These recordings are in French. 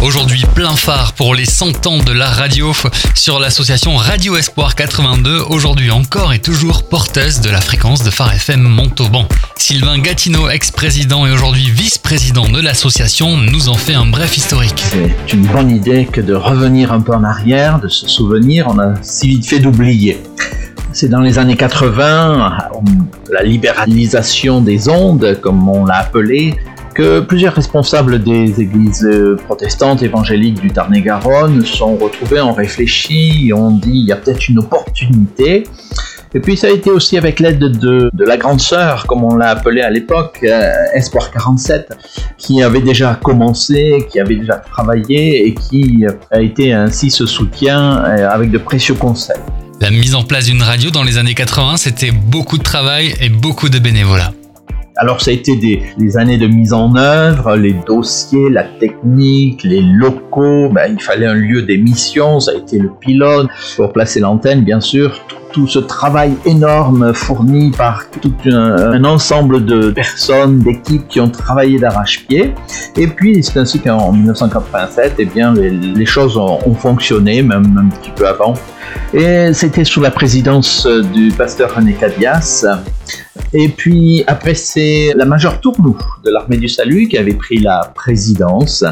Aujourd'hui, plein phare pour les 100 ans de la radio sur l'association Radio Espoir 82, aujourd'hui encore et toujours porteuse de la fréquence de phare FM Montauban. Sylvain Gatineau, ex-président et aujourd'hui vice-président de l'association, nous en fait un bref historique. C'est une bonne idée que de revenir un peu en arrière, de se souvenir, on a si vite fait d'oublier. C'est dans les années 80, la libéralisation des ondes, comme on l'a appelé, que plusieurs responsables des églises protestantes évangéliques du Tarn-et-Garonne sont retrouvés, ont réfléchi, ont dit il y a peut-être une opportunité. Et puis ça a été aussi avec l'aide de, la grande sœur, comme on l'a appelée à l'époque, euh, Espoir 47, qui avait déjà commencé, qui avait déjà travaillé et qui a été ainsi ce soutien euh, avec de précieux conseils. La mise en place d'une radio dans les années 80, c'était beaucoup de travail et beaucoup de bénévolat. Alors ça a été des, années de mise en œuvre, les dossiers, la technique, les locaux, ben, il fallait un lieu d'émission, ça a été le pilote pour placer l'antenne bien sûr, tout, ce travail énorme fourni par tout un, ensemble de personnes, d'équipes qui ont travaillé d'arrache-pied. Et puis c'est ainsi qu'en 1987, eh bien, les, choses ont, ont, fonctionné, même un petit peu avant. Et c'était sous la présidence du pasteur René Cadias et puis après, c'est la majeure Tournou de l'armée du salut qui avait pris la présidence.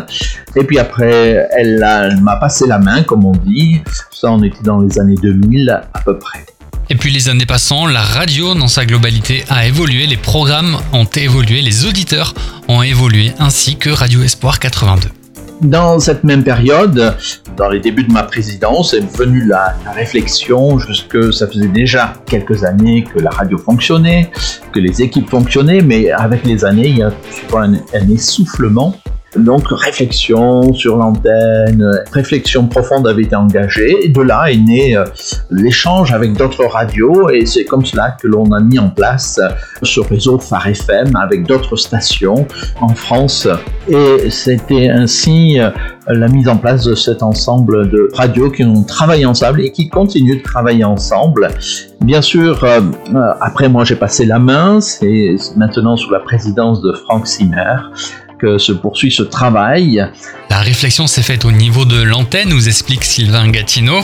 Et puis après, elle, m'a passé la main, comme on dit. Ça, on était dans les années 2000 à peu près. Et puis les années passant, la radio dans sa globalité a évolué, les programmes ont évolué, les auditeurs ont évolué, ainsi que Radio Espoir 82. Dans cette même période, dans les débuts de ma présidence, est venue la, réflexion, que ça faisait déjà quelques années que la radio fonctionnait, que les équipes fonctionnaient, mais avec les années, il y a un essoufflement donc réflexion sur l'antenne, réflexion profonde avait été engagée, et de là est né euh, l'échange avec d'autres radios, et c'est comme cela que l'on a mis en place euh, ce réseau Phare FM avec d'autres stations en France. Et c'était ainsi euh, la mise en place de cet ensemble de radios qui ont travaillé ensemble et qui continuent de travailler ensemble. Bien sûr, après moi j'ai passé la main, c'est maintenant sous la présidence de Franck Simmer que se poursuit ce travail. La réflexion s'est faite au niveau de l'antenne, nous explique Sylvain Gatineau.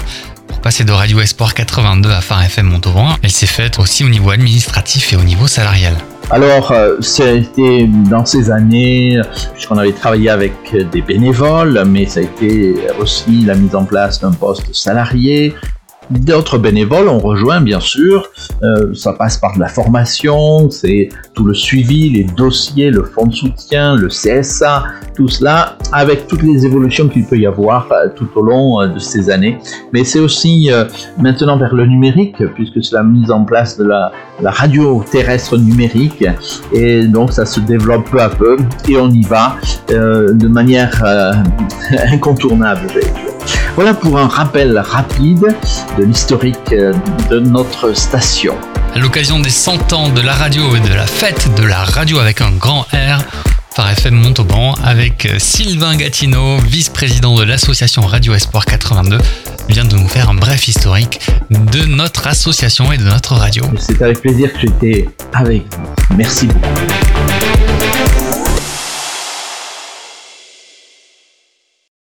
Pour passer de Radio Espoir 82 à Phare FM Montauban, elle s'est faite aussi au niveau administratif et au niveau salarial. Alors, c'était euh, dans ces années, puisqu'on avait travaillé avec des bénévoles, mais ça a été aussi la mise en place d'un poste salarié, D'autres bénévoles ont rejoint, bien sûr. Euh, ça passe par de la formation, c'est tout le suivi, les dossiers, le fonds de soutien, le CSA, tout cela, avec toutes les évolutions qu'il peut y avoir euh, tout au long euh, de ces années. Mais c'est aussi maintenant vers le numérique, puisque c'est la mise en place de la, radio terrestre numérique. Et donc ça se développe peu à peu et on y va de manière incontournable. Voilà pour un rappel rapide de l'historique euh, de notre station. À l'occasion des 100 ans de la radio et de la fête de la radio avec un grand R, Phare FM Montauban avec euh, Sylvain Gatineau, vice-président de l'association Radio Espoir 82, vient de nous faire un bref historique de notre association et de notre radio. C'est avec plaisir que j'étais avec vous. Merci beaucoup.